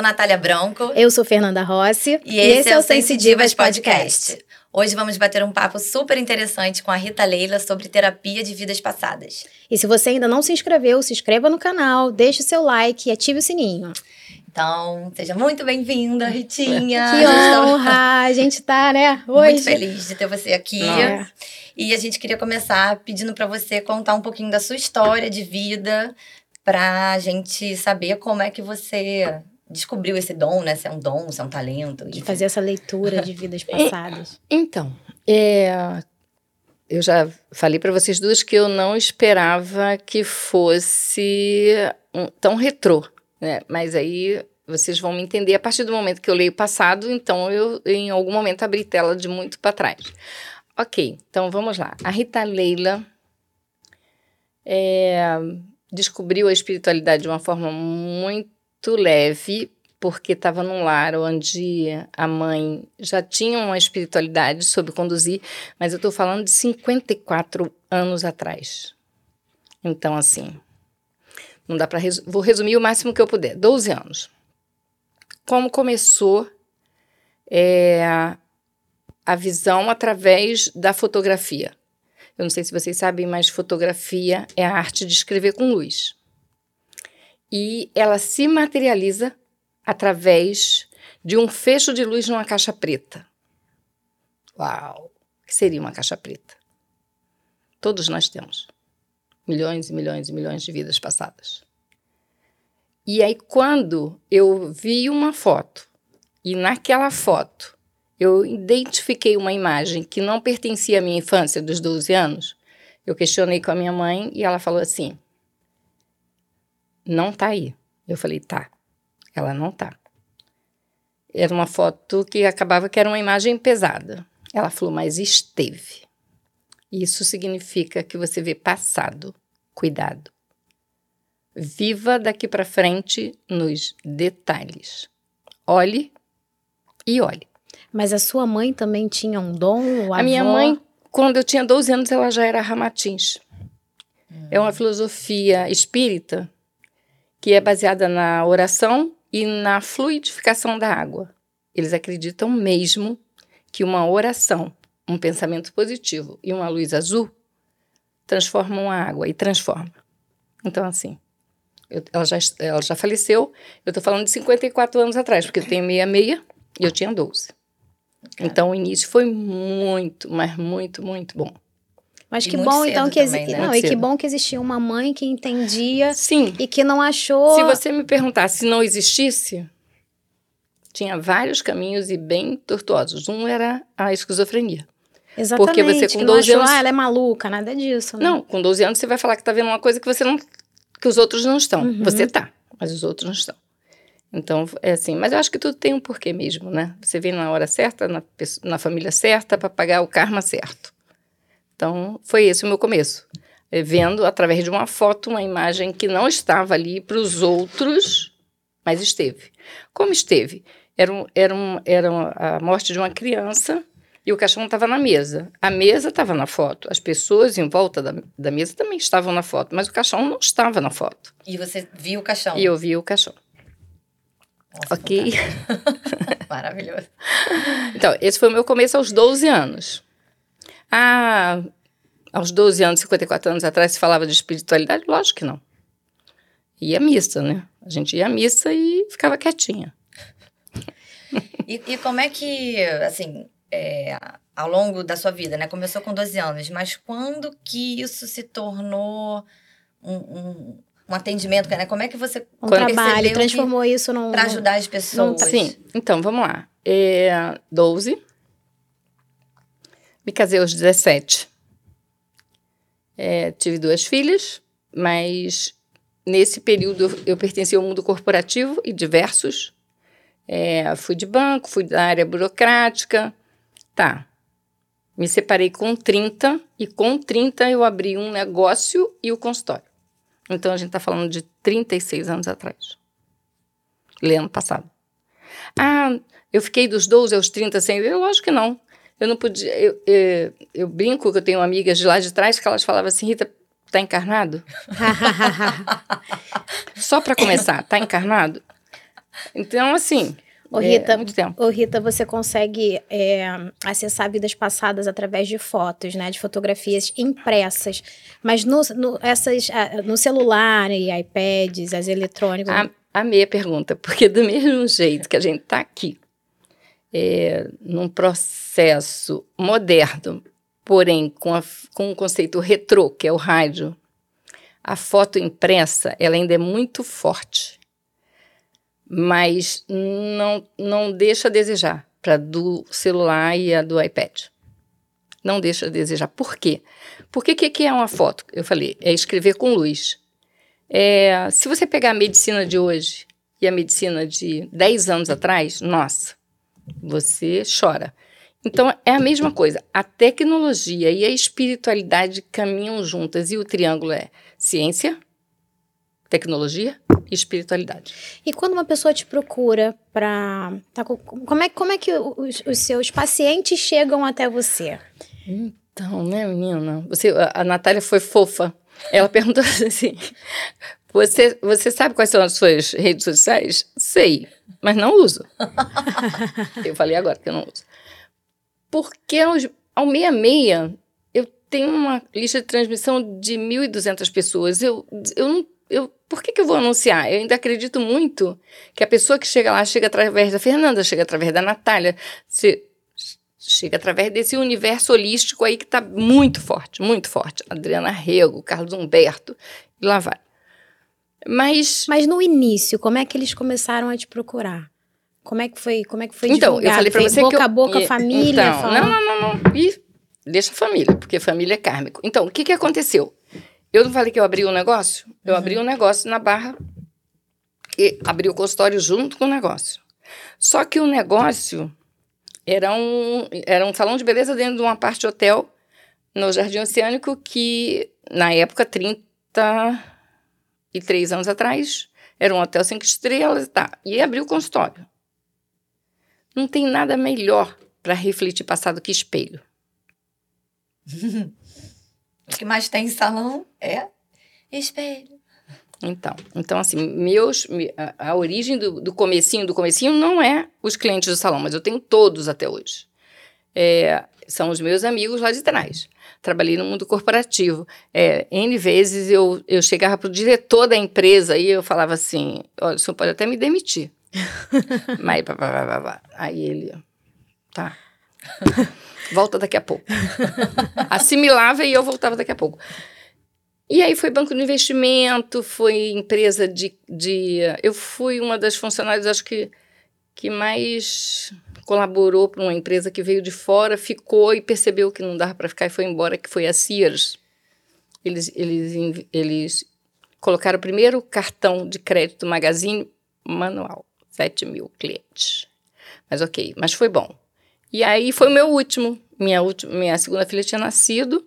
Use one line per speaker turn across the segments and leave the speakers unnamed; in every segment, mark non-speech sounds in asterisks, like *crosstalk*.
sou Natália Branco.
Eu sou Fernanda Rossi.
E, esse, e esse é o Sense Divas Podcast. Podcast. Hoje vamos bater um papo super interessante com a Rita Leila sobre terapia de vidas passadas.
E se você ainda não se inscreveu, se inscreva no canal, deixe o seu like e ative o sininho.
Então, seja muito bem-vinda, Ritinha.
Que honra! A gente tá, né, *laughs* hoje.
Muito feliz de ter você aqui. É. E a gente queria começar pedindo para você contar um pouquinho da sua história de vida, para a gente saber como é que você descobriu esse dom, né? Se é um dom, se é um talento.
De fazer essa leitura de *laughs* vidas passadas.
Então, é, eu já falei para vocês duas que eu não esperava que fosse um, tão retrô, né? Mas aí vocês vão me entender a partir do momento que eu leio o passado, então eu em algum momento abri tela de muito para trás. Ok, então vamos lá. A Rita Leila é, descobriu a espiritualidade de uma forma muito leve, porque estava num lar onde a mãe já tinha uma espiritualidade soube conduzir, mas eu estou falando de 54 anos atrás. Então, assim, não dá para res vou resumir o máximo que eu puder. 12 anos. Como começou é, a visão através da fotografia. Eu não sei se vocês sabem, mas fotografia é a arte de escrever com luz. E ela se materializa através de um fecho de luz numa caixa preta. Uau! O que seria uma caixa preta? Todos nós temos milhões e milhões e milhões de vidas passadas. E aí, quando eu vi uma foto, e naquela foto eu identifiquei uma imagem que não pertencia à minha infância dos 12 anos. Eu questionei com a minha mãe e ela falou assim: Não tá aí. Eu falei: Tá. Ela não tá. Era uma foto que acabava que era uma imagem pesada. Ela falou: Mas esteve. Isso significa que você vê passado. Cuidado. Viva daqui para frente nos detalhes. Olhe e olhe.
Mas a sua mãe também tinha um dom?
A, a minha mãe, quando eu tinha 12 anos, ela já era Ramatins. Hum. É uma filosofia espírita que é baseada na oração e na fluidificação da água. Eles acreditam mesmo que uma oração, um pensamento positivo e uma luz azul transformam a água e transforma. Então, assim, eu, ela, já, ela já faleceu, eu estou falando de 54 anos atrás, porque eu tenho meia-meia e eu tinha 12. Então o início foi muito, mas muito, muito bom.
Mas que bom então que também, né? não, e que bom que existia uma mãe que entendia Sim. e que não achou.
Se você me perguntasse se não existisse, tinha vários caminhos e bem tortuosos. Um era a esquizofrenia.
Exatamente.
Porque você com 12
achou,
anos,
ah, ela é maluca, nada disso. Né?
Não, com 12 anos você vai falar que tá vendo uma coisa que você não que os outros não estão. Uhum. Você tá, mas os outros não estão. Então, é assim. Mas eu acho que tudo tem um porquê mesmo, né? Você vem na hora certa, na, na família certa, para pagar o karma certo. Então, foi esse o meu começo. É, vendo através de uma foto uma imagem que não estava ali para os outros, mas esteve. Como esteve? Era, um, era, um, era a morte de uma criança e o caixão estava na mesa. A mesa estava na foto. As pessoas em volta da, da mesa também estavam na foto, mas o caixão não estava na foto.
E você viu o caixão?
E eu vi o caixão.
Nossa,
ok. *laughs*
Maravilhoso.
Então, esse foi o meu começo aos 12 anos. Ah, aos 12 anos, 54 anos atrás, se falava de espiritualidade? Lógico que não. Ia à missa, né? A gente ia à missa e ficava quietinha.
E, e como é que, assim, é, ao longo da sua vida, né? Começou com 12 anos, mas quando que isso se tornou um, um um atendimento, né? Como é que você
um trabalho transformou isso num
para ajudar as pessoas?
Sim. Então, vamos lá. É, 12. Me casei aos 17. É, tive duas filhas, mas nesse período eu, eu pertencia ao mundo corporativo e diversos. É, fui de banco, fui da área burocrática. Tá. Me separei com 30 e com 30 eu abri um negócio e o consultório. Então a gente está falando de 36 anos atrás. Lendo passado. Ah, eu fiquei dos 12 aos 30 sem ver? Lógico que não. Eu não podia. Eu, eu, eu, brinco que eu tenho amigas de lá de trás que elas falavam assim: Rita, tá encarnado? *laughs* Só para começar, tá encarnado? Então, assim,
Ô, Rita, é, muito tempo. Ô, Rita, você consegue é, acessar vidas passadas através de fotos, né? De fotografias impressas. Mas no, no, essas, no celular e iPads, as eletrônicas...
A, a meia pergunta, porque do mesmo jeito que a gente está aqui, é, num processo moderno, porém com, a, com um conceito retrô, que é o rádio, a foto impressa, ela ainda é muito forte mas não, não deixa a desejar para do celular e a do iPad. Não deixa a desejar. Por quê? Porque o que, que é uma foto? Eu falei, é escrever com luz. É, se você pegar a medicina de hoje e a medicina de 10 anos atrás, nossa, você chora. Então é a mesma coisa. A tecnologia e a espiritualidade caminham juntas e o triângulo é ciência, tecnologia e espiritualidade.
E quando uma pessoa te procura para. Tá, como, é, como é que os, os, seus pacientes chegam até você?
Então, né, menina? Você, a, a Natália foi fofa. Ela *laughs* perguntou assim: você, você sabe quais são as suas redes sociais? Sei, mas não uso. *laughs* eu falei agora que eu não uso. Porque aos, ao meia-meia eu tenho uma lista de transmissão de 1.200 pessoas. Eu, eu não eu, por que, que eu vou anunciar? Eu ainda acredito muito que a pessoa que chega lá chega através da Fernanda, chega através da Natália, se, chega através desse universo holístico aí que está muito forte, muito forte. Adriana Rego, Carlos Humberto, e lá vai. Mas,
Mas no início, como é que eles começaram a te procurar? Como é que foi, como é que foi
então, divulgado? eu falei para você
boca
que eu,
a boca, família,
então, não, não, não, não. E deixa a família, porque família é kármico. Então, o que que aconteceu? Eu não falei que eu abri um negócio? Eu uhum. abri um negócio na Barra e abri o consultório junto com o negócio. Só que o negócio era um, era um salão de beleza dentro de uma parte de hotel no Jardim Oceânico que, na época, 33 anos atrás, era um hotel cinco estrelas e tá. E abri o consultório. Não tem nada melhor para refletir passado que espelho. *laughs*
O que mais tem em salão é espelho.
Então, então assim, meus, a, a origem do, do comecinho, do comecinho não é os clientes do salão, mas eu tenho todos até hoje. É, são os meus amigos lá de trás. Trabalhei no mundo corporativo. É, N vezes eu, eu chegava para o diretor da empresa e eu falava assim: olha, o senhor pode até me demitir. *laughs* Mas, pá, pá, pá, pá, aí ele, tá. Volta daqui a pouco. Assimilava e eu voltava daqui a pouco. E aí foi banco de investimento, foi empresa de, de. Eu fui uma das funcionárias, acho que, que mais colaborou para uma empresa que veio de fora, ficou e percebeu que não dava para ficar e foi embora, que foi a Sears. Eles, eles, eles colocaram o primeiro cartão de crédito Magazine manual, 7 mil clientes. Mas ok, mas foi bom. E aí foi o meu último. Minha, última, minha segunda filha tinha nascido,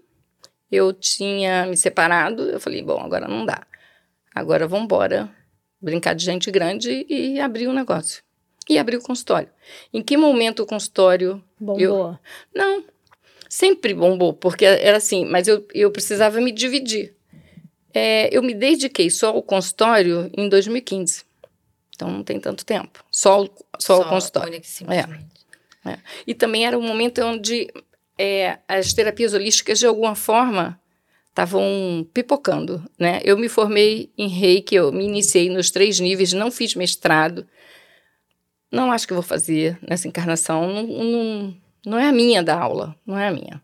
eu tinha me separado, eu falei, bom, agora não dá. Agora vamos embora brincar de gente grande e abrir o um negócio. E abrir o consultório. Em que momento o consultório...
Bombou?
Eu, não, sempre bombou, porque era assim, mas eu, eu precisava me dividir. É, eu me dediquei só ao consultório em 2015. Então não tem tanto tempo. Só, só, só o consultório. É. É. E também era um momento onde é, as terapias holísticas, de alguma forma, estavam pipocando. Né? Eu me formei em reiki, eu me iniciei nos três níveis, não fiz mestrado. Não acho que vou fazer nessa encarnação. Não, não, não é a minha da aula, não é a minha.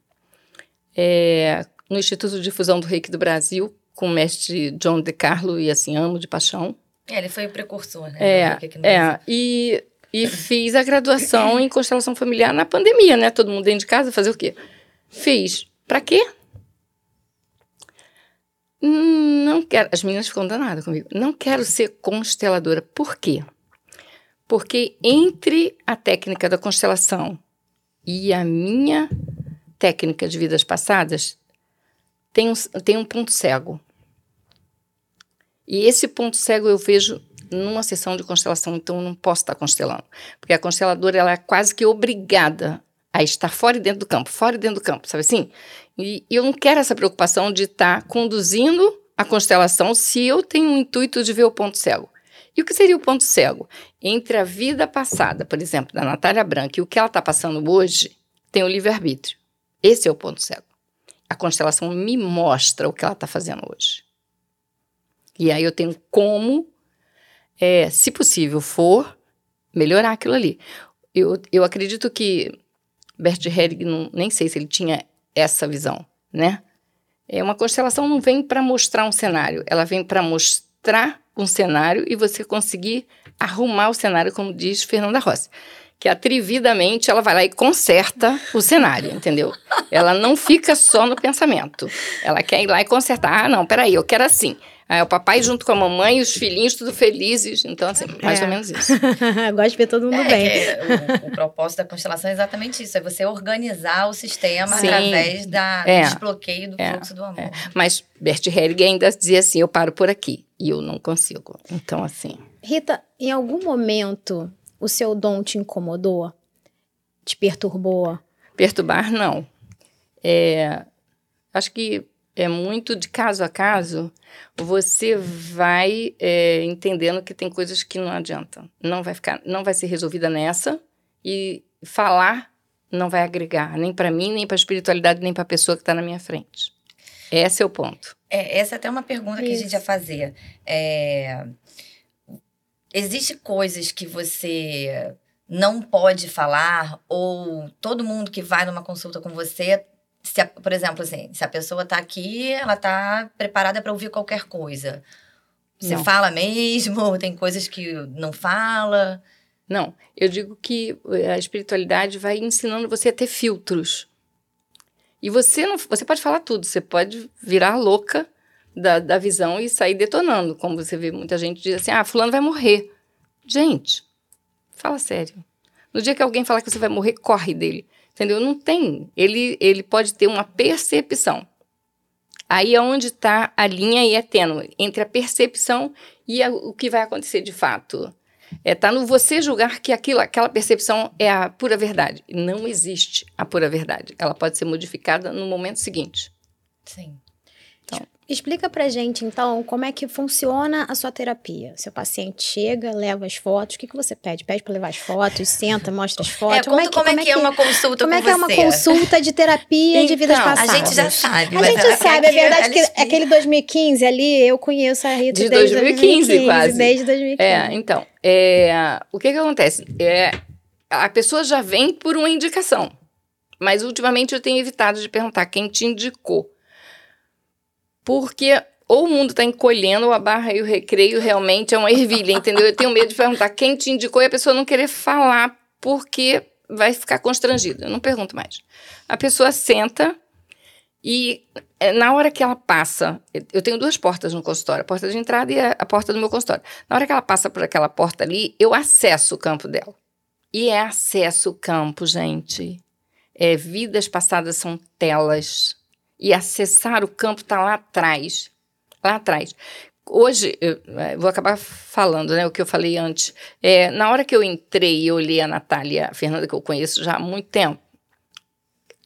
É, no Instituto de Difusão do Reiki do Brasil, com o mestre John De Carlo, e assim, amo de paixão.
É, ele foi o precursor, né?
É, é e e fiz a graduação em constelação familiar na pandemia, né? Todo mundo dentro de casa, fazer o quê? Fiz. Pra quê? Não quero. As meninas ficam danadas comigo. Não quero ser consteladora. Por quê? Porque entre a técnica da constelação e a minha técnica de vidas passadas, tem um, tem um ponto cego. E esse ponto cego eu vejo numa sessão de constelação, então eu não posso estar constelando. Porque a consteladora ela é quase que obrigada a estar fora e dentro do campo, fora e dentro do campo, sabe assim? E, eu não quero essa preocupação de estar conduzindo a constelação se eu tenho o intuito de ver o ponto cego. E o que seria o ponto cego? Entre a vida passada, por exemplo, da Natália Branca e o que ela está passando hoje, tem o livre-arbítrio. Esse é o ponto cego. A constelação me mostra o que ela está fazendo hoje. E aí eu tenho como, é, se possível for, melhorar aquilo ali. Eu, eu acredito que Bert Helling, não, nem sei se ele tinha essa visão, né? É uma constelação não vem para mostrar um cenário, ela vem para mostrar um cenário e você conseguir arrumar o cenário, como diz Fernanda Rossi. Que atrevidamente ela vai lá e conserta o cenário, entendeu? Ela não fica só no pensamento. Ela quer ir lá e consertar. Ah, não, peraí, eu quero assim. Aí o papai junto com a mamãe e os filhinhos tudo felizes. Então, assim, mais é. ou menos isso. *laughs*
Gosto de ver todo mundo é, bem.
É, o, o, propósito da constelação é exatamente isso. É você organizar o sistema Sim. através da, do é. desbloqueio do é. fluxo do amor. É.
Mas Bert Helling ainda dizia assim, eu paro por aqui. E eu não consigo. Então, assim...
Rita, em algum momento o seu dom te incomodou? Te perturbou?
Perturbar, não. É, acho que é muito de caso a caso, você vai é, entendendo que tem coisas que não adiantam. Não vai ficar, não vai ser resolvida nessa e falar não vai agregar nem para mim, nem para a espiritualidade, nem para a pessoa que está na minha frente. Esse é o ponto.
É, essa é até uma pergunta Isso. que a gente ia fazer. É, existe coisas que você não pode falar ou todo mundo que vai numa consulta com você se a, por exemplo, assim, se a pessoa está aqui, ela está preparada para ouvir qualquer coisa. Você não. fala mesmo? Tem coisas que não fala?
Não, eu digo que a espiritualidade vai ensinando você a ter filtros. E você não, você pode falar tudo, você pode virar louca da, da visão e sair detonando, como você vê muita gente diz assim: "Ah, fulano vai morrer". Gente, fala sério. No dia que alguém falar que você vai morrer, corre dele. Entendeu? Não tem. Ele, ele pode ter uma percepção. Aí é onde está a linha e é tênue entre a percepção e a, o que vai acontecer de fato. É tá no você julgar que aquilo, aquela percepção é a pura verdade. Não existe a pura verdade. Ela pode ser modificada no momento seguinte.
Sim.
Explica pra gente, então, como é que funciona a sua terapia. Seu paciente chega, leva as fotos, o que, que você pede? Pede para levar as fotos, senta, mostra as fotos. É,
como, é que, como, é, que é uma consulta
Como
é
que é uma consulta de terapia então, de vidas passadas?
A gente já sabe.
A gente sabe, é verdade que explica. aquele 2015 ali, eu conheço a Rita
de
desde
2015, 2015 quase.
Desde 2015.
É, então, é, o que que acontece? É, a pessoa já vem por uma indicação, mas ultimamente eu tenho evitado de perguntar quem te indicou porque ou o mundo está encolhendo ou a barra e o recreio realmente é uma ervilha, entendeu? Eu tenho medo de perguntar quem te indicou e a pessoa não querer falar porque vai ficar constrangida. Eu não pergunto mais. A pessoa senta e é, na hora que ela passa, eu tenho duas portas no consultório, a porta de entrada e a, porta do meu consultório. Na hora que ela passa por aquela porta ali, eu acesso o campo dela. E é acesso o campo, gente. É, vidas passadas são telas e acessar o campo está lá atrás. Lá atrás. Hoje, eu é, vou acabar falando né, o que eu falei antes. É, na hora que eu entrei e olhei a Natália, a Fernanda, que eu conheço já há muito tempo.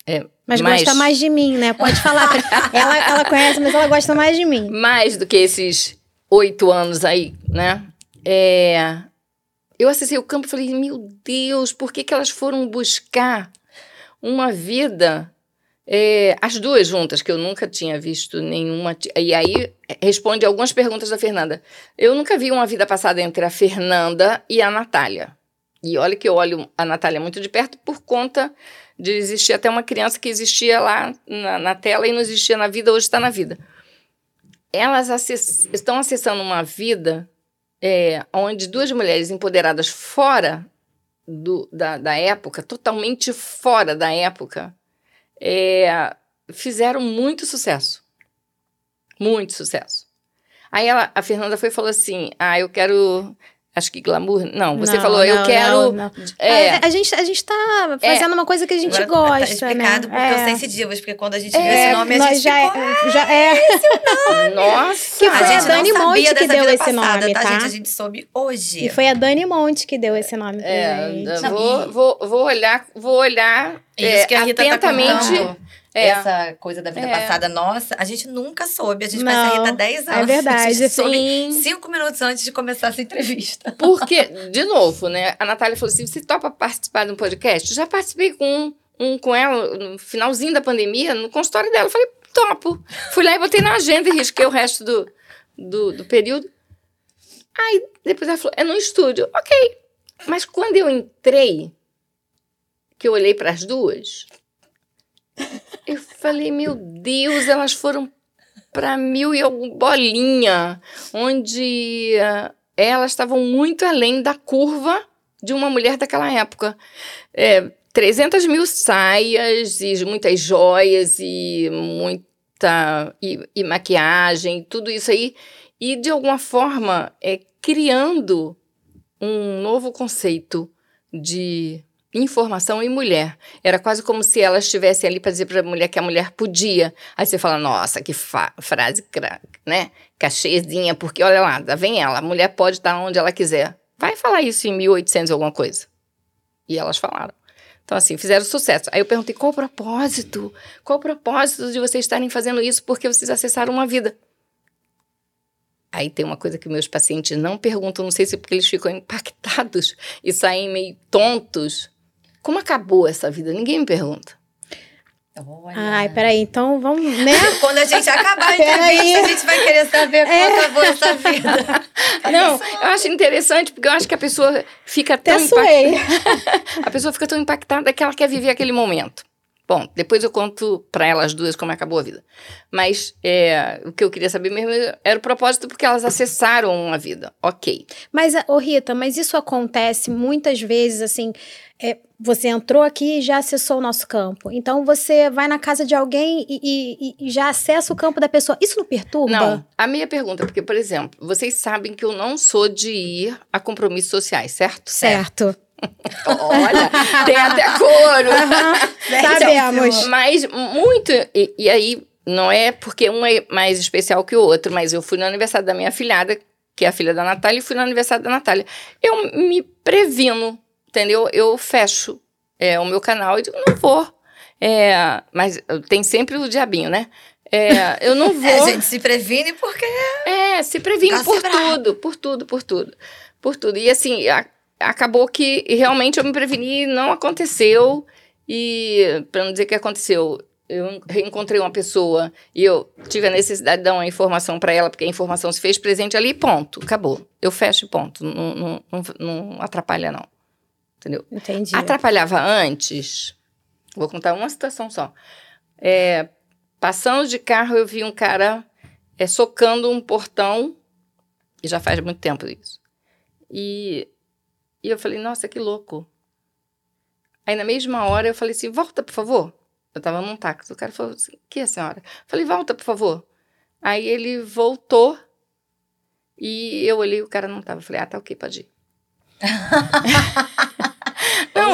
É, mas, mas gosta mais de mim, né? Pode falar. *laughs* ela, ela conhece, mas ela gosta mais de mim.
Mais do que esses oito anos aí, né? É, eu acessei o campo e falei, meu Deus, por que, que elas foram buscar uma vida é, as duas juntas, que eu nunca tinha visto nenhuma. E aí responde algumas perguntas da Fernanda. Eu nunca vi uma vida passada entre a Fernanda e a Natália. E olha que eu olho a Natália muito de perto por conta de existir até uma criança que existia lá na, na tela e não existia na vida, hoje está na vida. Elas acess estão acessando uma vida é, onde duas mulheres empoderadas fora do, da, da época, totalmente fora da época, é, fizeram muito sucesso. Muito sucesso. Aí ela, a Fernanda foi e falou assim: Ah, eu quero Acho que glamour. Não, você não, falou, não, eu quero. Não,
é, a, a, gente, a gente tá fazendo é, uma coisa que a gente Agora, gosta. Tá explicado
né? porque
é.
os sensitivos, porque quando a gente viu é, esse nome, a gente
já,
ficou,
é, já é.
Esse é o nome. *laughs*
Nossa!
Que foi a, a Dani Monte que deu esse passada, nome,
tá?
tá?
Gente, a gente soube hoje.
E foi a Dani Monte que deu esse nome
é, pra gente. Vou, vou, vou olhar, vou olhar
Isso que a Rita
atentamente.
Tá é. essa coisa da vida é. passada nossa, a gente nunca soube. A gente vai sair há 10 anos.
É *laughs* verdade.
Sim. Cinco minutos antes de começar essa entrevista. *laughs*
Porque, de novo, né? A Natália falou assim: você topa participar de um podcast? Já participei com um, um com ela no finalzinho da pandemia, no consultório dela. Eu falei, topo. Fui lá e botei na agenda e risquei o resto do, do, do período. Aí depois ela falou, é no estúdio. Ok. Mas quando eu entrei, que eu olhei para as duas, eu falei, meu Deus, elas foram para mil e alguma bolinha, onde uh, elas estavam muito além da curva de uma mulher daquela época. É, 300 mil saias e muitas joias e muita e, e maquiagem, tudo isso aí. E, de alguma forma, é, criando um novo conceito de informação em mulher. Era quase como se ela estivesse ali para dizer para a mulher que a mulher podia. Aí você fala, nossa, que frase, né? Cachezinha, porque olha lá, vem ela, a mulher pode estar onde ela quiser. Vai falar isso em 1800 alguma coisa. E elas falaram. Então, assim, fizeram sucesso. Aí eu perguntei, qual o propósito? Qual o propósito de vocês estarem fazendo isso? Porque vocês acessaram uma vida. Aí tem uma coisa que meus pacientes não perguntam, não sei se porque eles ficam impactados *laughs* e saem meio tontos. Como acabou essa vida? Ninguém me pergunta.
Olha. Ai, peraí, então vamos, né? *laughs*
Quando a gente acabar a entrevista, a gente vai querer saber como é. acabou essa vida. *laughs*
Não, eu acho interessante, porque eu acho que a pessoa fica tão impactada. *laughs* a pessoa fica tão impactada que ela quer viver aquele momento. Bom, depois eu conto para elas duas como acabou a vida. Mas é, o que eu queria saber mesmo era o propósito porque elas acessaram a vida. Ok.
Mas, ô Rita, mas isso acontece muitas vezes, assim, é, você entrou aqui e já acessou o nosso campo. Então você vai na casa de alguém e, e, e, já acessa o campo da pessoa. Isso não perturba?
Não. A minha pergunta, porque, por exemplo, vocês sabem que eu não sou de ir a compromissos sociais, certo?
Certo.
Olha, *laughs* tem até couro. Uhum, *laughs*
sabemos.
Mas muito. E, e, aí, não é porque um é mais especial que o outro, mas eu fui no aniversário da minha filhada, que é a filha da Natália, e fui no aniversário da Natália. Eu me previno, entendeu? Eu fecho é, o meu canal e digo, não vou. É, mas tem sempre o diabinho, né? É, eu não *laughs* vou.
A gente se previne porque.
É, se previne por tudo, por tudo, por tudo. Por tudo. E assim, a, acabou que realmente eu me preveni, não aconteceu. E, para não dizer que aconteceu, eu reencontrei uma pessoa e eu tive a necessidade de dar uma informação para ela, porque a informação se fez presente ali ponto, acabou. Eu fecho ponto, não, não, não, não atrapalha não. Entendeu?
Entendi.
Atrapalhava antes, vou contar uma situação só. É, passando de carro, eu vi um cara é, socando um portão, e já faz muito tempo isso. E e eu falei, nossa, que louco. Aí na mesma hora eu falei assim, volta, por favor. Eu tava num táxi. O cara falou assim, que é, senhora? Eu falei, volta, por favor. Aí ele voltou e eu olhei o cara não tava. Eu falei, ah, tá ok, pode ir. *laughs*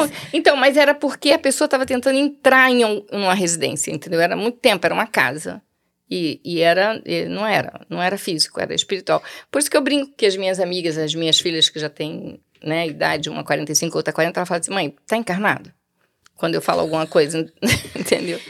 não, então, mas era porque a pessoa estava tentando entrar em um, uma residência, entendeu? Era muito tempo, era uma casa. E, e era, e não era, não era físico, era espiritual. Por isso que eu brinco que as minhas amigas, as minhas filhas que já têm né, idade, uma 45, outra 40, ela fala assim, mãe, tá encarnado? Quando eu falo alguma coisa, *laughs* entendeu?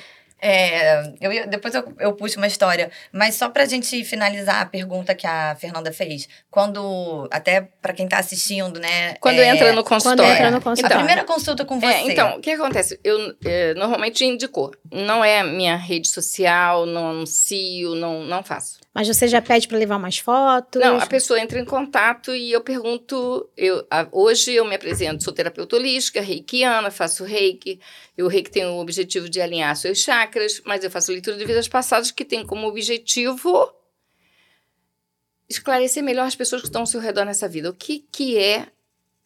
É, eu, depois eu, eu puxo uma história, mas só pra gente finalizar a pergunta que a Fernanda fez. Quando, até para quem tá assistindo, né?
Quando é, entra no consultório.
Quando entra no consultório.
Então, a primeira consulta com é, você.
É, então, o que acontece? Eu é, normalmente indico. Não é minha rede social, não anuncio, não, não faço.
Mas você já pede para levar mais fotos?
Não, a pessoa entra em contato e eu pergunto. Eu, a, hoje eu me apresento, sou terapeuta holística, reikiana, faço reiki. O reiki tem o objetivo de alinhar seus chakras, mas eu faço leitura de vidas passadas que tem como objetivo esclarecer melhor as pessoas que estão ao seu redor nessa vida. O que, que é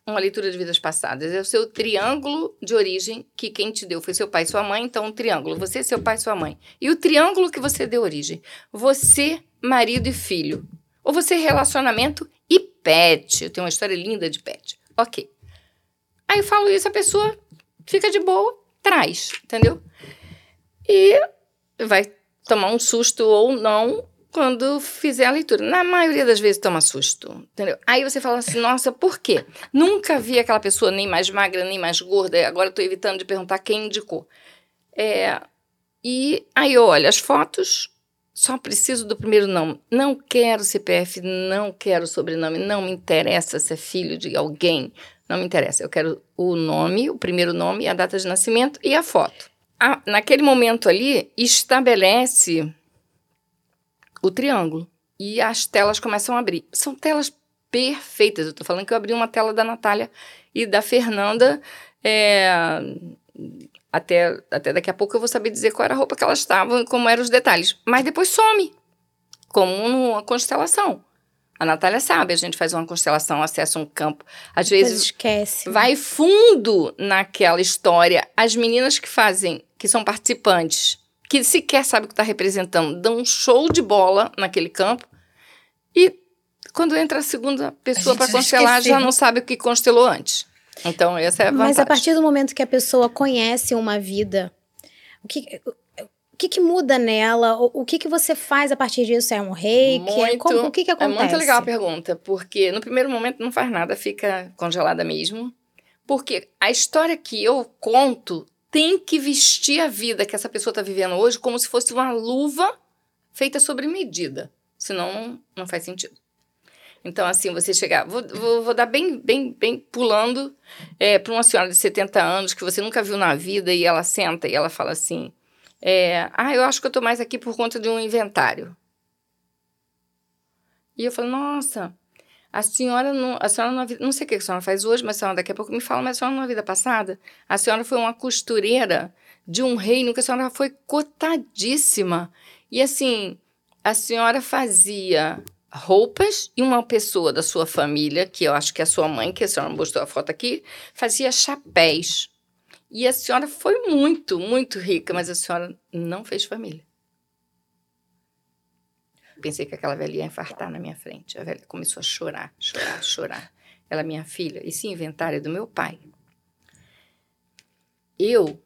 uma leitura de vidas passadas? É o seu triângulo de origem, que quem te deu foi seu pai e sua mãe, então um triângulo. Você, seu pai e sua mãe. E o triângulo que você deu origem. Você marido e filho. Ou você relacionamento e pet. Eu tenho uma história linda de pet. Ok. Aí eu falo isso, a pessoa fica de boa, traz, entendeu? E vai tomar um susto ou não quando fizer a leitura. Na maioria das vezes toma susto, entendeu? Aí você fala assim, nossa, por quê? Nunca vi aquela pessoa nem mais magra, nem mais gorda, agora estou evitando de perguntar quem indicou. É, E aí eu olho as fotos, só preciso do primeiro nome. Não quero CPF, não quero sobrenome, não me interessa se é filho de alguém, não me interessa. Eu quero o nome, o primeiro nome, a data de nascimento e a foto. A, naquele momento ali, estabelece o triângulo e as telas começam a abrir. São telas perfeitas. Eu estou falando que eu abri uma tela da Natália e da Fernanda. É, até, até daqui a pouco eu vou saber dizer qual era a roupa que elas estavam e como eram os detalhes. Mas depois some, como numa constelação. A Natália sabe, a gente faz uma constelação, acessa um campo. Às depois vezes
esquece.
vai fundo naquela história. As meninas que fazem, que são participantes, que sequer sabem o que está representando, dão um show de bola naquele campo. E quando entra a segunda pessoa para constelar, já não sabe o que constelou antes. Então, essa é a vantagem.
Mas a partir do momento que a pessoa conhece uma vida, o que, o que, que muda nela? O, o, que, que você faz a partir disso? É um reiki? É muito, Como, o que, que acontece?
É muito legal a pergunta, porque no primeiro momento não faz nada, fica congelada mesmo. Porque a história que eu conto tem que vestir a vida que essa pessoa está vivendo hoje como se fosse uma luva feita sobre medida. Senão, não, não faz sentido. Então, assim, você chegar. Vou, vou, vou dar bem, bem, bem pulando é, para uma senhora de 70 anos que você nunca viu na vida e ela senta e ela fala assim: é, Ah, eu acho que eu estou mais aqui por conta de um inventário. E eu falo: Nossa, a senhora não. A senhora não, não sei o que a senhora faz hoje, mas a senhora daqui a pouco me fala, mas a senhora na vida passada, a senhora foi uma costureira de um reino que a senhora foi cotadíssima. E assim, a senhora fazia roupas e uma pessoa da sua família, que eu acho que é a sua mãe, que a senhora mostrou a foto aqui, fazia chapéus. E a senhora foi muito, muito rica, mas a senhora não fez família. Pensei que aquela velha ia infartar na minha frente. A velha começou a chorar, chorar, chorar. Ela, é minha filha, esse inventário é do meu pai. Eu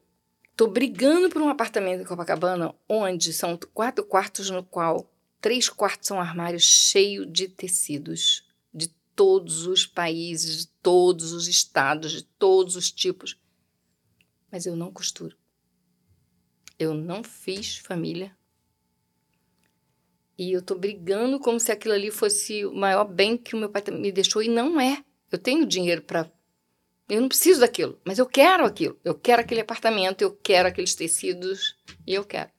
tô brigando por um apartamento em Copacabana, onde são quatro quartos no qual Três quartos são armários cheio de tecidos de todos os países, de todos os estados, de todos os tipos. Mas eu não costuro. Eu não fiz família. E eu tô brigando como se aquilo ali fosse o maior bem que o meu pai me deixou e não é. Eu tenho dinheiro para eu não preciso daquilo, mas eu quero aquilo. Eu quero aquele apartamento, eu quero aqueles tecidos e eu quero.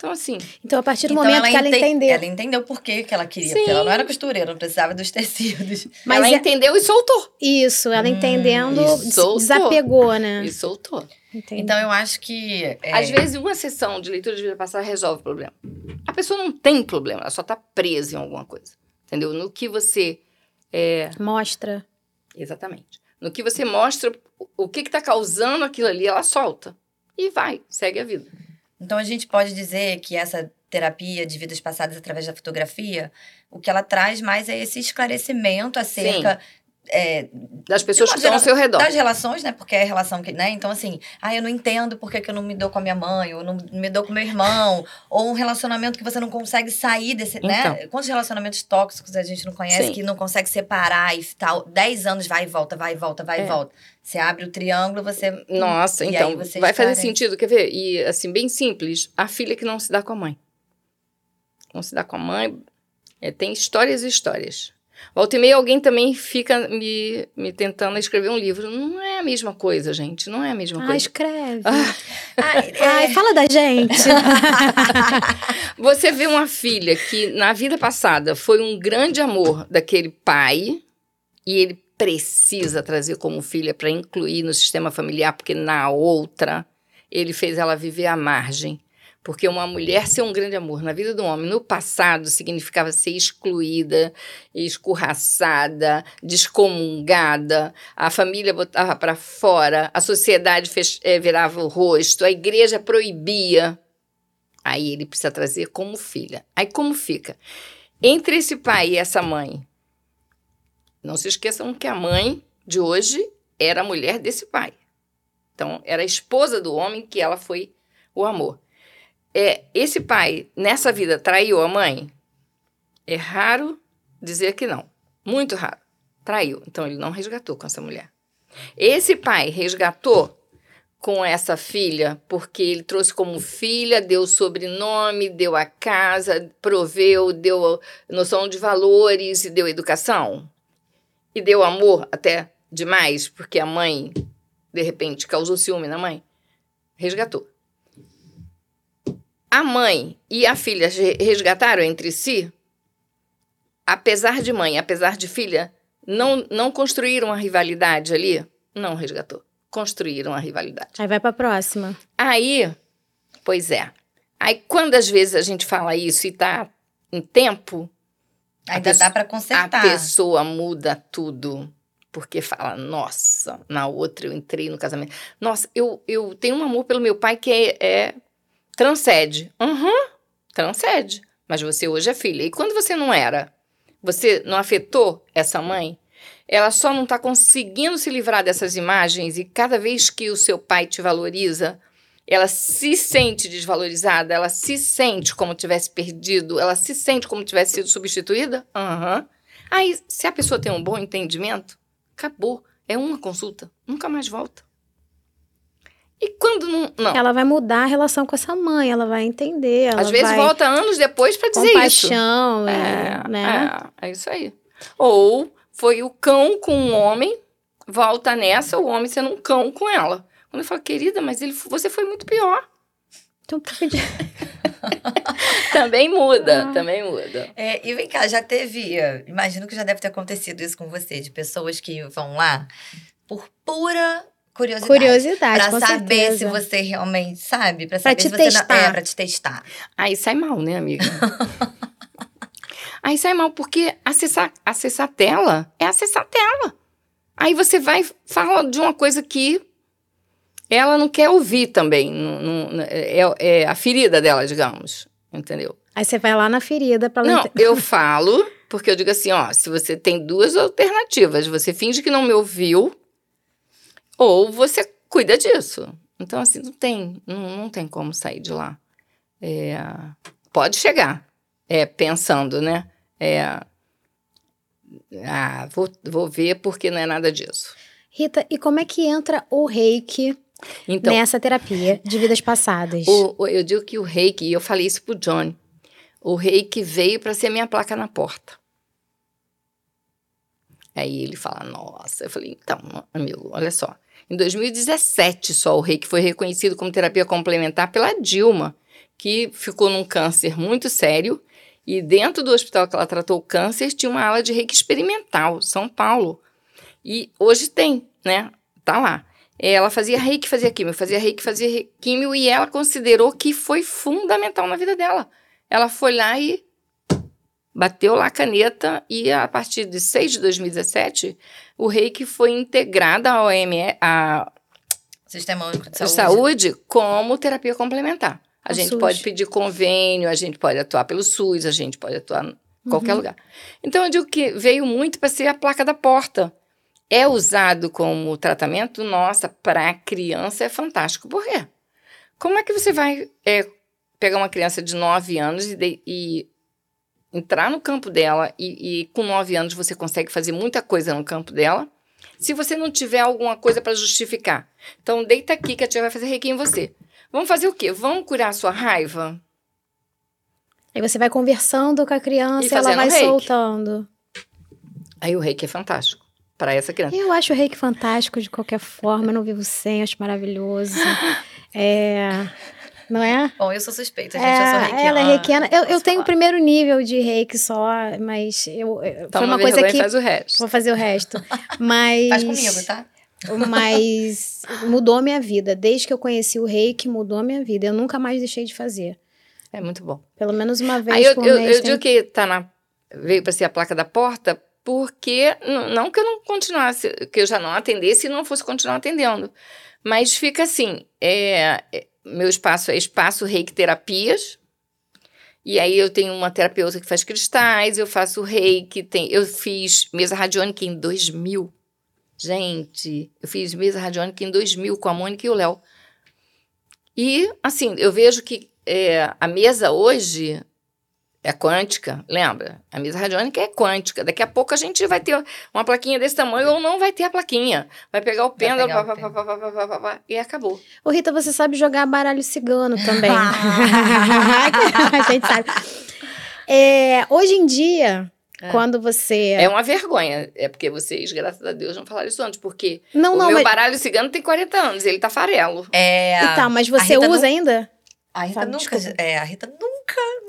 Então, assim.
Então, a partir do então momento ela que ela entendeu.
Ela entendeu por que, que ela queria. Sim. Porque ela não era costureira, não precisava dos tecidos. *laughs*
Mas ela é... entendeu e soltou.
Isso, ela hum, entendendo, desapegou, né?
E soltou.
Entendi. Então, eu acho que.
É... Às vezes, uma sessão de leitura de vida passada resolve o problema. A pessoa não tem problema, ela só está presa em alguma coisa. Entendeu? No que você. É...
Mostra.
Exatamente. No que você mostra o que está causando aquilo ali, ela solta. E vai, segue a vida.
Então a gente pode dizer que essa terapia de vidas passadas através da fotografia, o que ela traz mais é esse esclarecimento acerca é,
das pessoas que estão ao seu redor.
Das relações, né? Porque é a relação que, né? Então, assim, ah, eu não entendo por que, eu não me dou com a minha mãe, ou não me dou com meu irmão, *laughs* ou um relacionamento que você não consegue sair desse, né? então. né? Quantos relacionamentos tóxicos a gente não conhece Sim. que não consegue separar e tal, 10 anos vai e volta, vai e volta, vai é. e volta. Você abre o triângulo, você.
Nossa, então. vai fazer sentido, quer ver? E assim, bem simples, a filha que não se dá com a mãe. Não se dá com a mãe. É, tem histórias e histórias. Volta e meia alguém também fica me, me tentando escrever um livro. Não é a mesma coisa, gente. Não é a mesma ah, coisa.
Escreve. Ah, escreve. *laughs* Ai, fala da gente. *laughs*
Você vê uma filha que na vida passada foi um grande amor daquele pai e ele precisa trazer como filha para incluir no sistema familiar, porque na outra ele fez ela viver à margem. Porque uma mulher ser um grande amor na vida do homem no passado significava ser excluída, escorraçada, descomungada, a família botava para fora, a sociedade fech, é, virava o rosto, a igreja proibia. Aí ele precisa trazer como filha. Aí como fica? Entre esse pai e essa mãe, não se esqueçam que a mãe de hoje era a mulher desse pai. Então, era a esposa do homem que ela foi o amor é, esse pai, nessa vida, traiu a mãe? É raro dizer que não. Muito raro. Traiu. Então, ele não resgatou com essa mulher. Esse pai resgatou com essa filha, porque ele trouxe como filha, deu sobrenome, deu a casa, proveu, deu noção de valores e deu educação. E deu amor até demais, porque a mãe, de repente, causou ciúme na mãe. Resgatou. A mãe e a filha resgataram entre si, apesar de mãe, apesar de filha, não, não construíram a rivalidade ali? Não resgatou construíram a rivalidade.
Aí vai para a próxima.
Aí, pois é. Aí quando às vezes a gente fala isso e tá em tempo,
ainda dá para consertar.
A pessoa muda tudo. Porque fala, nossa, na outra eu entrei no casamento. Nossa, eu, eu tenho um amor pelo meu pai que é, é transcende. Uhum, transcende. Mas você hoje é filha. E quando você não era? Você não afetou essa mãe? ela só não está conseguindo se livrar dessas imagens e cada vez que o seu pai te valoriza, ela se sente desvalorizada, ela se sente como tivesse perdido, ela se sente como tivesse sido substituída. Uhum. Aí, se a pessoa tem um bom entendimento, acabou. É uma consulta, nunca mais volta. E quando não, não.
Ela vai mudar a relação com essa mãe, ela vai entender. Ela
Às vezes
vai...
volta anos depois para dizer
Compaixão,
isso.
É,
é,
né?
É, é isso aí. Ou foi o cão com o homem, volta nessa, o homem sendo um cão com ela. Quando eu falo, querida, mas ele, você foi muito pior.
Então, *laughs*
também muda, ah. também muda.
É, e vem cá, já teve, imagino que já deve ter acontecido isso com você, de pessoas que vão lá por pura curiosidade.
Curiosidade,
Pra saber
certeza.
se você realmente sabe, pra saber
pra
se
te
você
testar.
não é, pra te testar.
Aí sai mal, né, amiga? *laughs* Aí sai mal, porque acessar, acessar a tela é acessar a tela. Aí você vai fala de uma coisa que ela não quer ouvir também. Não, não, é, é, a ferida dela, digamos. Entendeu?
Aí você vai lá na ferida para
Não, eu falo, porque eu digo assim: ó, se você tem duas alternativas, você finge que não me ouviu, ou você cuida disso. Então, assim, não tem, não, não tem como sair de lá. É, pode chegar, é, pensando, né? É, ah, vou, vou ver porque não é nada disso.
Rita, e como é que entra o reiki então, nessa terapia de vidas passadas?
O, o, eu digo que o reiki, e eu falei isso pro Johnny, o reiki veio para ser minha placa na porta. Aí ele fala, nossa. Eu falei, então, amigo, olha só. Em 2017 só o reiki foi reconhecido como terapia complementar pela Dilma, que ficou num câncer muito sério e dentro do hospital que ela tratou o câncer, tinha uma ala de reiki experimental, São Paulo. E hoje tem, né? Tá lá. Ela fazia reiki, fazia químio, fazia reiki, fazia químio, e ela considerou que foi fundamental na vida dela. Ela foi lá e bateu lá a caneta, e a partir de 6 de 2017, o reiki foi integrado ao OMS, a
Sistema Único de Saúde.
Saúde como terapia complementar. A o gente SUS. pode pedir convênio, a gente pode atuar pelo SUS, a gente pode atuar em qualquer uhum. lugar. Então, eu digo que veio muito para ser a placa da porta. É usado como tratamento, nossa, para criança é fantástico. Por quê? Como é que você vai é, pegar uma criança de 9 anos e, de, e entrar no campo dela e, e, com 9 anos você consegue fazer muita coisa no campo dela, se você não tiver alguma coisa para justificar? Então, deita aqui que a tia vai fazer reiki em você. Vamos fazer o quê? Vamos curar a sua raiva?
Aí você vai conversando com a criança e, ela vai reiki. soltando.
Aí o reiki é fantástico para essa criança.
Eu acho o reiki fantástico de qualquer forma. Eu não vivo sem, acho maravilhoso. *laughs* é... Não é?
Bom, eu sou suspeita, gente. É, eu sou reikiana.
Ela é reikiana. Eu, eu tenho o primeiro nível de reiki só, mas eu, eu
foi uma coisa que. faz o resto.
Vou fazer o resto. *laughs* Mas.
Faz comigo, tá?
Mas mudou a minha vida. Desde que eu conheci o reiki, mudou a minha vida. Eu nunca mais deixei de fazer.
É muito bom.
Pelo menos uma vez
Aí eu,
por
eu,
mês.
Eu tem... digo que tá na, veio para ser a placa da porta, porque não que eu não continuasse, que eu já não atendesse e não fosse continuar atendendo. Mas fica assim, é, é, meu espaço é espaço reiki terapias, e aí eu tenho uma terapeuta que faz cristais, eu faço reiki, tem, eu fiz mesa radiônica em 2000. Gente, eu fiz mesa radiônica em 2000 com a Mônica e o Léo. E, assim, eu vejo que é, a mesa hoje é quântica, lembra? A mesa radiônica é quântica. Daqui a pouco a gente vai ter uma plaquinha desse tamanho ou não vai ter a plaquinha. Vai pegar o pêndulo pá, pá, pá, pá, pá, pá, pá, e acabou.
Ô, Rita, você sabe jogar baralho cigano também. *laughs* a gente sabe. É, hoje em dia, é. Quando você.
É uma vergonha. É porque vocês, graças a Deus, não falaram isso antes. Porque não, o não, meu mas... baralho cigano tem 40 anos, ele tá farelo.
É. E tá, mas você usa não... ainda?
A Rita nunca. É, a Rita nunca,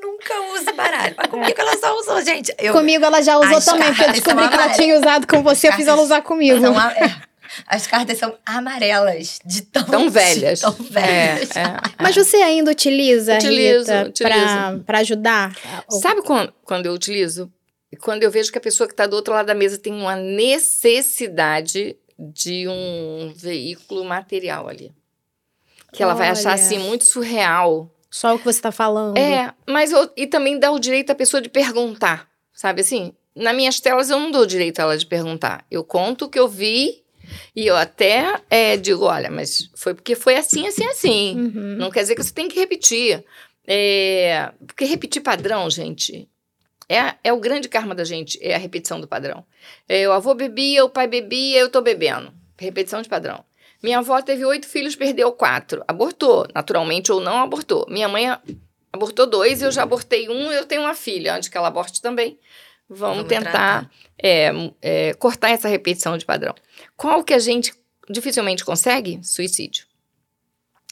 nunca usa baralho. Mas comigo ela só usou, gente.
Eu... Comigo ela já usou também, porque eu descobri que ela tinha usado com você, eu fiz ela usar comigo.
É, as cartas são amarelas, de tão,
tão velhas.
tão velhas.
É, é, Mas você ainda utiliza, utilizo, Rita, para ajudar?
Sabe quando, quando eu utilizo? Quando eu vejo que a pessoa que está do outro lado da mesa tem uma necessidade de um veículo material ali que ela Olha. vai achar assim muito surreal.
Só o que você está falando.
É, mas eu, e também dá o direito à pessoa de perguntar, sabe assim? Nas minhas telas eu não dou direito a ela de perguntar. Eu conto o que eu vi e eu até é, digo, olha, mas foi porque foi assim, assim, assim. Uhum. Não quer dizer que você tem que repetir. É, porque repetir padrão, gente, é, é o grande karma da gente, é a repetição do padrão. É, o avô bebia, o pai bebia, eu tô bebendo. Repetição de padrão. Minha avó teve oito filhos, perdeu quatro. Abortou, naturalmente ou não abortou. Minha mãe abortou dois, eu já abortei um, eu tenho uma filha, antes que ela aborte também. Vamos, Vamos tentar é, é, cortar essa repetição de padrão. Qual que a gente dificilmente consegue? Suicídio.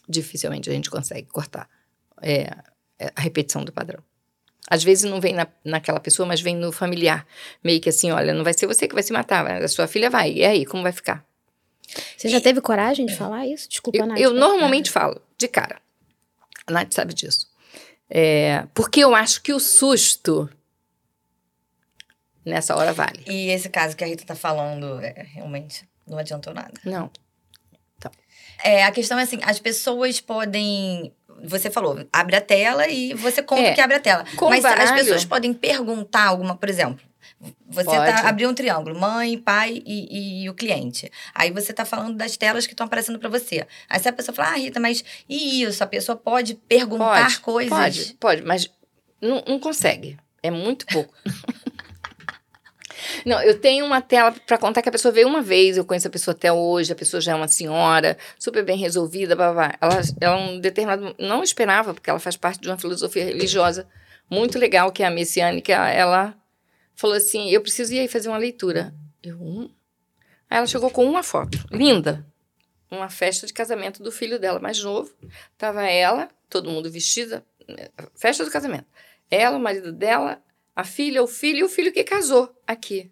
Dificilmente a gente consegue cortar é, é a repetição do padrão. Às vezes não vem na, naquela pessoa, mas vem no familiar. Meio que assim, olha, não vai ser você que vai se matar, a sua filha vai. E aí, como vai ficar?
Você já teve coragem de falar isso? Desculpa,
eu,
Nath.
Eu normalmente falo, de cara. A Nath sabe disso. É, porque eu acho que o susto nessa hora vale.
E esse caso que a Rita tá falando, é, realmente, não adiantou nada.
Não.
Então. É, a questão é assim, as pessoas podem você falou, abre a tela e você conta é, que abre a tela. Mas baralho, as pessoas podem perguntar alguma, por exemplo, você tá, abriu um triângulo, mãe, pai e, e, o cliente. Aí você tá falando das telas que estão aparecendo para você. Aí se a pessoa fala, ah, Rita, mas e isso? A pessoa pode perguntar
pode,
coisas?
Pode, pode, mas não, não consegue. É muito pouco. *laughs* Não, eu tenho uma tela para contar que a pessoa veio uma vez, eu conheço a pessoa até hoje, a pessoa já é uma senhora, super bem resolvida, blá, blá. Ela, ela um determinado não esperava, porque ela faz parte de uma filosofia religiosa muito legal, que é a messiânica, ela falou assim: Eu preciso ir aí fazer uma leitura. Eu, hum? Aí ela chegou com uma foto, linda. Uma festa de casamento do filho dela mais novo. Tava ela, todo mundo vestida, festa do casamento. Ela, o marido dela, a filha, o filho e o filho que casou aqui.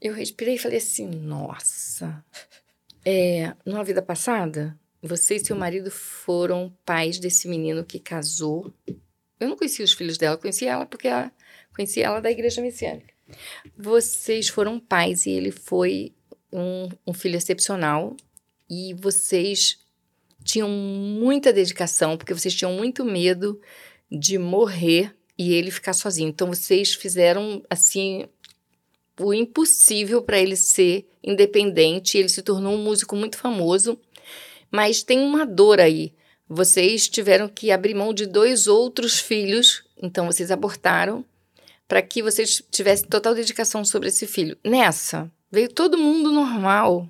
Eu respirei e falei assim: Nossa, é, numa vida passada, você e seu marido foram pais desse menino que casou eu não conhecia os filhos dela, conheci ela porque ela, conheci ela da igreja messiânica. Vocês foram pais e ele foi um, um filho excepcional e vocês tinham muita dedicação porque vocês tinham muito medo de morrer e ele ficar sozinho. Então vocês fizeram assim o impossível para ele ser independente. Ele se tornou um músico muito famoso, mas tem uma dor aí vocês tiveram que abrir mão de dois outros filhos, então vocês abortaram, para que vocês tivessem total dedicação sobre esse filho. Nessa, veio todo mundo normal.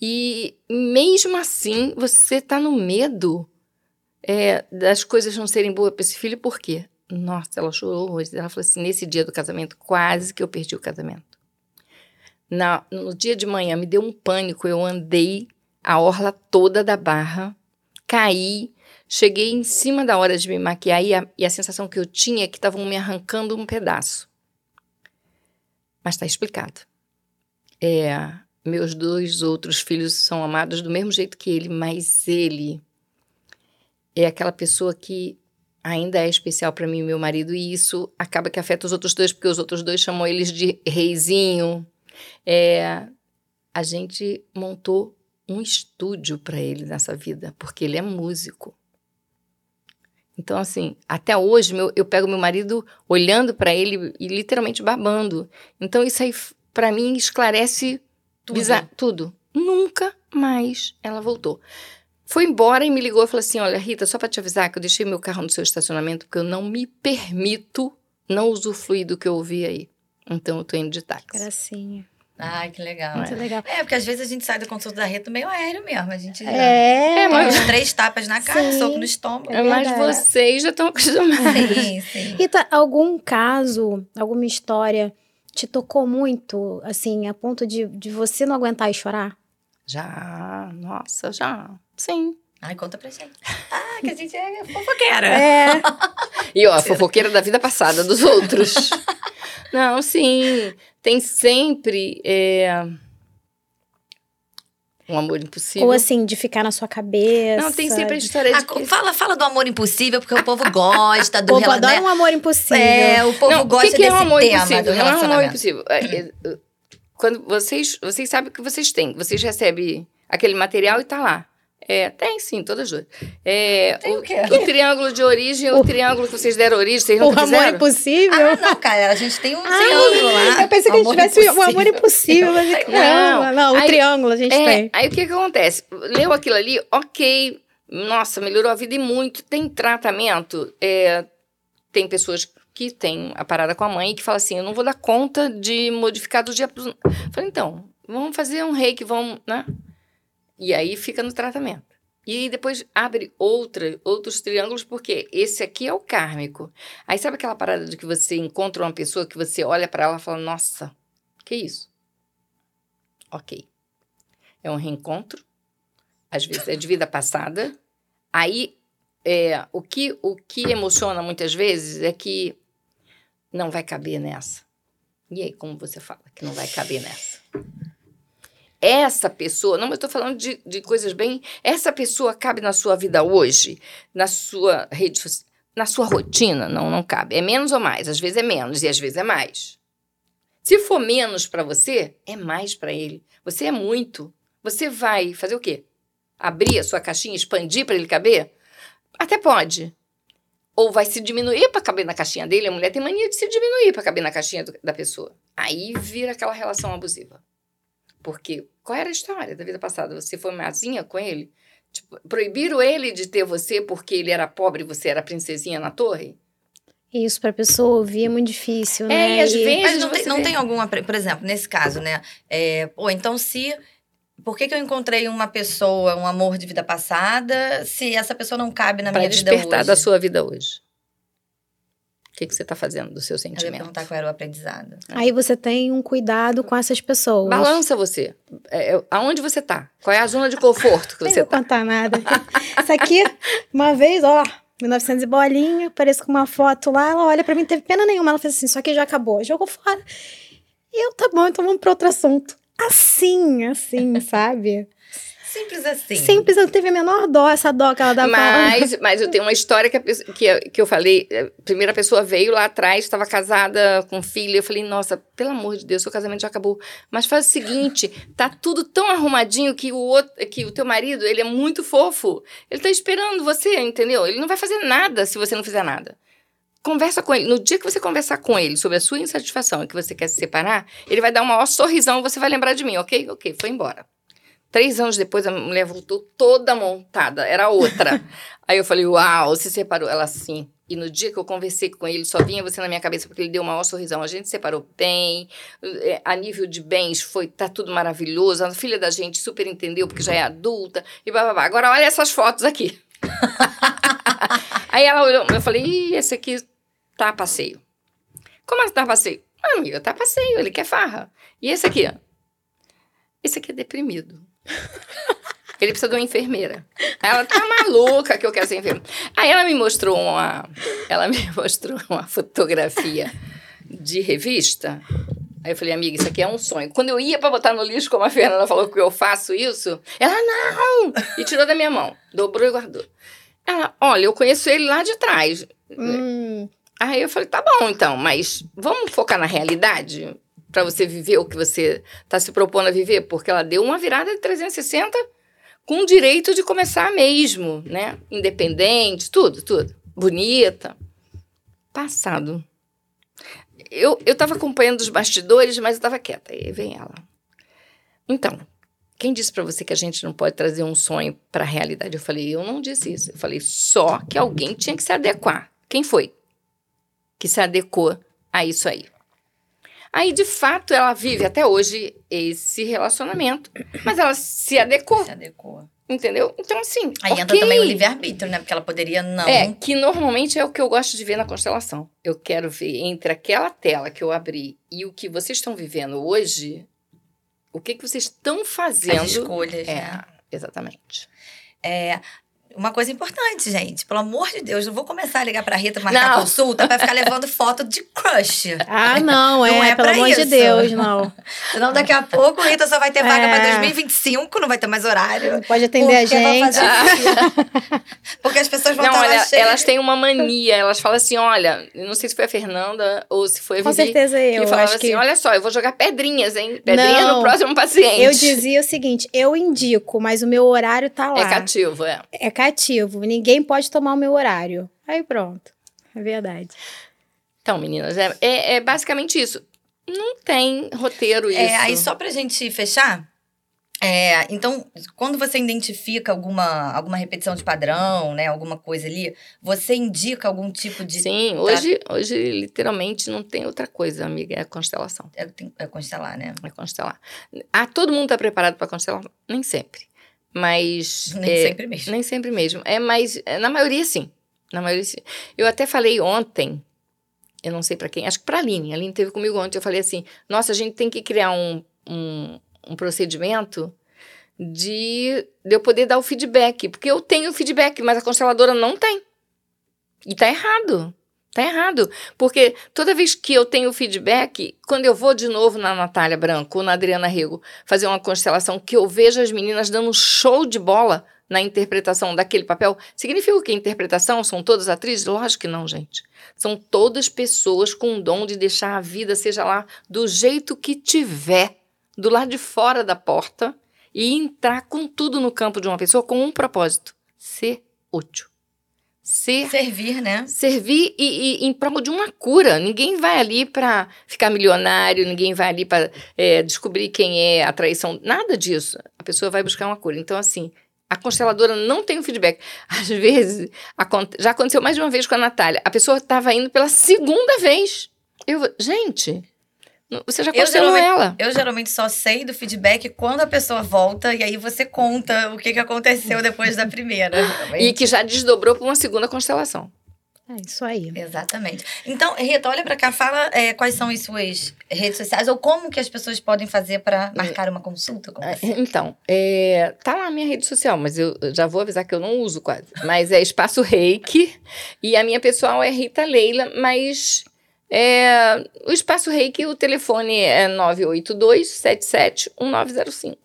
E mesmo assim, você está no medo é, das coisas não serem boas para esse filho, por quê? Nossa, ela chorou hoje. Ela falou assim: nesse dia do casamento, quase que eu perdi o casamento. Na, no dia de manhã, me deu um pânico. Eu andei a orla toda da barra caí, cheguei em cima da hora de me maquiar e a, e a sensação que eu tinha é que estavam me arrancando um pedaço. Mas está explicado. É, meus dois outros filhos são amados do mesmo jeito que ele, mas ele é aquela pessoa que ainda é especial para mim e meu marido, e isso acaba que afeta os outros dois, porque os outros dois chamam eles de reizinho. É, a gente montou um estúdio para ele nessa vida, porque ele é músico. Então, assim, até hoje meu, eu pego meu marido olhando para ele e literalmente babando. Então, isso aí, para mim, esclarece tudo. tudo. Nunca mais ela voltou. Foi embora e me ligou e falou assim: Olha, Rita, só para te avisar que eu deixei meu carro no seu estacionamento porque eu não me permito não usufruir do que eu ouvi aí. Então eu tô indo de táxi.
Gracinha.
Ai, que legal.
Muito legal.
É, porque às vezes a gente sai da consulta da Rita meio aéreo mesmo. A gente já
É,
É, mas-
Uns três tapas na cara,
Sim.
soco no estômago.
É
Mas vocês já estão acostumados.
Sim, sim.
Rita, algum caso, alguma história te tocou muito, assim, a ponto de, de você não aguentar e chorar?
Já, nossa, já. Sim.
Ai, conta pra gente. *laughs* Ah, que a gente é fofoqueira.
É.
E ó, a fofoqueira da vida passada dos outros. *laughs* Não, sim. Tem sempre é, um amor impossível.
Ou assim, de ficar na sua cabeça.
Não, tem sempre a história
Ah,
de que...
fala, fala do amor impossível, porque o povo gosta *laughs*
O
do
povo
rela-
adora
né?
um amor impossível.
É, o povo
Não,
gosta
o que, que é
desse
um amor
tema
impossível?
do
Não é um amor
relacionamento.
impossível. É, é, Quando vocês, vocês sabem o que vocês têm. Vocês recebem aquele material e tá lá. É, tem sim, todas duas. É,
Tem
o,
o quê?
o triângulo de origem, o, triângulo que vocês deram origem, vocês
O
não
amor
quiseram?
impossível.
Ah, não, cara, a gente tem um
Ah,
triângulo lá.
eu pensei que a gente
Amor
tivesse o amor
impossível.
impossível. Mas
Não,
caramba, não, o
aí-
triângulo a gente
É,
tem.
aí o que que acontece? Leu aquilo ali, ok, nossa, melhorou a vida e muito. Tem tratamento, é, tem pessoas que têm a parada com a mãe e que falam assim, eu não vou dar conta de modificar do dia pro... Falei, então, vamos fazer um reiki, vamos, né? E aí fica no tratamento. E depois abre outra, outros triângulos, porque esse aqui é o kármico. Aí sabe aquela parada de que você encontra uma pessoa que você olha para ela e fala, nossa, que isso? Ok. É um reencontro, às vezes é de vida passada. Aí, é, o, que, o que emociona muitas vezes é que não vai caber nessa. E aí, como você fala que não vai caber nessa? Essa pessoa, não, mas estou falando de, de coisas bem. Essa pessoa cabe na sua vida hoje, na sua rede na sua rotina? Não, não cabe. É menos ou mais? Às vezes é menos e às vezes é mais. Se for menos para você, é mais para ele. Você é muito. Você vai fazer o quê? Abrir a sua caixinha, expandir para ele caber? Até pode. Ou vai se diminuir para caber na caixinha dele. A mulher tem mania de se diminuir para caber na caixinha do- da pessoa. Aí vira aquela relação abusiva. Porque qual era a história da vida passada? Você foi mazinha com ele? Tipo, proibiram ele de ter você porque ele era pobre e você era princesinha na torre?
Isso pra pessoa ouvir é muito difícil,
É,
né?
e às vezes
Mas não,
você
tem, não tem alguma, por exemplo, nesse caso, né? É, pô, então se. Por que, que eu encontrei uma pessoa, um amor de vida passada, se essa pessoa não cabe na
Para
minha vida
despertar
hoje?
da sua vida hoje. O que, que você está fazendo do seu
Eu ia
sentimento?
perguntar qual era o aprendizado.
Aí você tem um cuidado com essas pessoas.
Balança você. É, é, aonde você tá? Qual é a zona de conforto que você
vou
tá?
contar nada. Isso aqui, uma vez, ó, 1900 e bolinha, apareço com uma foto lá, ela olha pra mim, não teve pena nenhuma. Ela fez assim, isso aqui já acabou, jogou fora. E eu, tá bom, então vamos pra outro assunto. Assim, assim, *laughs* sabe?
Simples assim.
Simples, eu teve a menor dó, essa dó que ela dá pra
Mas, mas eu tenho uma história que, a pessoa- que, eu- que eu falei. A primeira pessoa veio lá atrás, estava casada com filho. Eu falei, nossa, pelo amor de Deus, seu casamento já acabou. Mas faz o seguinte: tá tudo tão arrumadinho que o, outro, que o teu marido, ele é muito fofo. Ele tá esperando você, entendeu? Ele não vai fazer nada se você não fizer nada. Conversa com ele. No dia que você conversar com ele sobre a sua insatisfação e que você quer se separar, ele vai dar um maior sorrisão e você vai lembrar de mim, ok? Ok, foi embora. Três anos depois, a mulher voltou toda montada, era outra. *laughs* Aí eu falei, uau, se separou. Ela sim. E no dia que eu conversei com ele, só vinha você na minha cabeça, porque ele deu o maior sorrisão. A gente separou bem, eh, a nível de bens foi, tá tudo maravilhoso. A filha da gente super entendeu, porque já é adulta, e babá. Agora olha essas fotos aqui. *laughs* Aí ela olhou, eu falei, ih, esse aqui tá a passeio. Como assim tá a passeio? Ah, amiga, tá a passeio, ele quer farra. E esse aqui, ó? Esse aqui é deprimido. *laughs* Ele precisa de uma enfermeira. Ela tá maluca que eu quero ser enfermeira. Aí ela me mostrou uma. Ela me *laughs* mostrou uma fotografia de revista. Aí eu falei, amiga, isso aqui é um sonho. Quando eu ia pra botar no lixo, como a Fernanda falou que eu faço isso, ela, não! E tirou da minha mão. Dobrou e guardou. Ela, olha, eu conheço ele lá de trás.
Hum,
Aí eu falei, tá bom então, mas vamos focar na realidade para você viver o que você está se propondo a viver, porque ela deu uma virada de 360 com o direito de começar mesmo, né? Independente, tudo, tudo. Bonita. Passado. Eu, eu tava acompanhando os bastidores, mas eu tava quieta. Aí vem ela. Então, quem disse para você que a gente não pode trazer um sonho para a realidade? Eu falei, eu não disse isso. Eu falei só que alguém tinha que se adequar. Quem foi que se adequou a isso aí? Aí, de fato, ela vive até hoje esse relacionamento, mas ela se adequou.
Se adequou.
Entendeu? Então, assim.
Aí okay. entra também o livre-arbítrio, né? Porque ela poderia não.
É, que normalmente é o que eu gosto de ver na constelação. Eu quero ver entre aquela tela que eu abri e o que vocês estão vivendo hoje, o que, que vocês estão fazendo. As
escolhas.
É,
né?
exatamente.
É, uma coisa importante, gente. Pelo amor de Deus, não vou começar a ligar pra Rita marcar não. consulta pra ficar levando foto de crush.
Ah, não, é. *laughs* Não é pelo amor isso. de Deus, não. *laughs*
Senão daqui a pouco a Rita só vai ter vaga é. pra 2025, não vai ter mais horário. Não
pode atender a gente. *laughs*
porque as pessoas vão
não,
estar
olha, Elas têm uma mania, elas falam assim: olha, não sei se foi a Fernanda ou se foi a Vivi.
Com certeza eu.
Que falava assim: que... olha só, eu vou jogar pedrinhas, hein? Pedrinha não, no próximo paciente.
Eu dizia o seguinte: eu indico, mas o meu horário tá lá.
É cativo, é.
É cativo. Ninguém ninguém pode tomar o meu horário. Aí pronto. É verdade.
Então, meninas, é, é, é basicamente isso. Não tem roteiro é, isso.
É, aí só pra gente fechar, é, então, quando você identifica alguma, alguma repetição de padrão, né, alguma coisa ali, você indica algum tipo de.
Sim, hoje, hoje literalmente não tem outra coisa, amiga, é constelação.
É, é constelar, né?
É constelar. Ah, todo mundo está preparado para constelar? Nem sempre. Mas.
Nem é, sempre mesmo.
Nem sempre mesmo. É, mas é, na maioria sim. Na maioria sim. Eu até falei ontem, eu não sei para quem, acho que para a Aline. A Aline teve comigo ontem. Eu falei assim: nossa, a gente tem que criar um, um, um procedimento de, de eu poder dar o feedback. Porque eu tenho feedback, mas a consteladora não tem. E tá errado. Tá errado. Porque toda vez que eu tenho feedback, quando eu vou de novo na Natália Branco ou na Adriana Rego fazer uma constelação, que eu vejo as meninas dando show de bola na interpretação daquele papel, significa que a interpretação são todas atrizes? Lógico que não, gente. São todas pessoas com o dom de deixar a vida, seja lá do jeito que tiver, do lado de fora da porta, e entrar com tudo no campo de uma pessoa com um propósito: ser útil ser
servir, né?
Servir e, e em prol de uma cura. Ninguém vai ali para ficar milionário, ninguém vai ali para é, descobrir quem é a traição, nada disso. A pessoa vai buscar uma cura. Então, assim, a consteladora não tem o feedback. *laughs* Às vezes, já aconteceu mais de uma vez com a Natália. A pessoa estava indo pela segunda vez. Eu, gente, você já constelou ela.
Eu geralmente só sei do feedback quando a pessoa volta e aí você conta o que, que aconteceu depois da primeira. *laughs*
e que já desdobrou para uma segunda constelação.
É isso aí.
Exatamente. Então, Rita, olha para cá, fala é, quais são as suas redes sociais ou como que as pessoas podem fazer para marcar uma consulta com você.
Então, é, tá lá a minha rede social, mas eu já vou avisar que eu não uso quase. Mas é Espaço Reiki e a minha pessoal é Rita Leila, mas é, o Espaço Reiki, o telefone é 982-77-1905.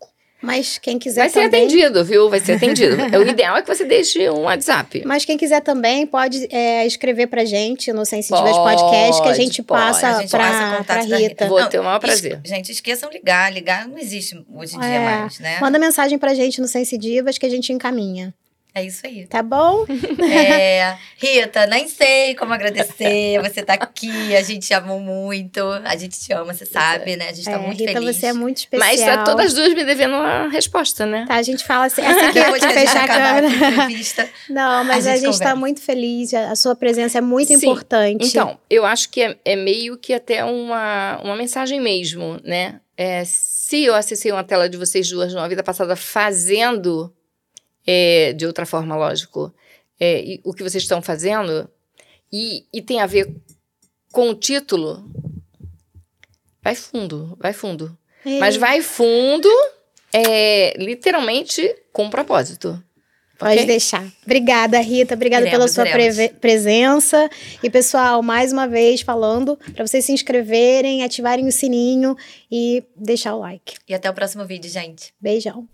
Mas quem quiser
Vai ser
também...
atendido, viu? Vai ser atendido. *laughs* o ideal é que você deixe um WhatsApp.
Mas quem quiser também pode é, escrever pra gente no Sensitivas Podcast, que a gente pode. passa a gente pra, pra Rita. Rita.
Vou não, ter o maior prazer.
Es... Gente, esqueçam ligar. Ligar não existe hoje em é, dia mais, né?
Manda mensagem pra gente no Sensitivas que a gente encaminha.
É isso aí.
Tá bom? *laughs*
É, Rita, nem sei como agradecer. Você tá aqui, a gente te amou muito. A gente te ama, você sabe, né? A gente tá é, muito
Rita,
feliz.
você é muito especial.
Mas tá todas as duas me devendo uma resposta, né?
Tá, a gente fala assim, *laughs* essa aqui
Depois que fechar a câmera. A *laughs*
Não, mas a gente, a gente tá muito feliz. A sua presença é muito Sim. importante.
Então, eu acho que é, é meio que até uma, uma mensagem mesmo, né? É, se eu acessei uma tela de vocês duas numa vida passada fazendo é, de outra forma, lógico, é, o que vocês estão fazendo, e, e tem a ver com o título, vai fundo, vai fundo. É. Mas vai fundo, é, literalmente, com um propósito.
Pode okay? deixar. Obrigada, Rita. Obrigada iremos, pela sua pre presença. E, pessoal, mais uma vez falando para vocês se inscreverem, ativarem o sininho e deixar o like.
E até o próximo vídeo, gente.
Beijão.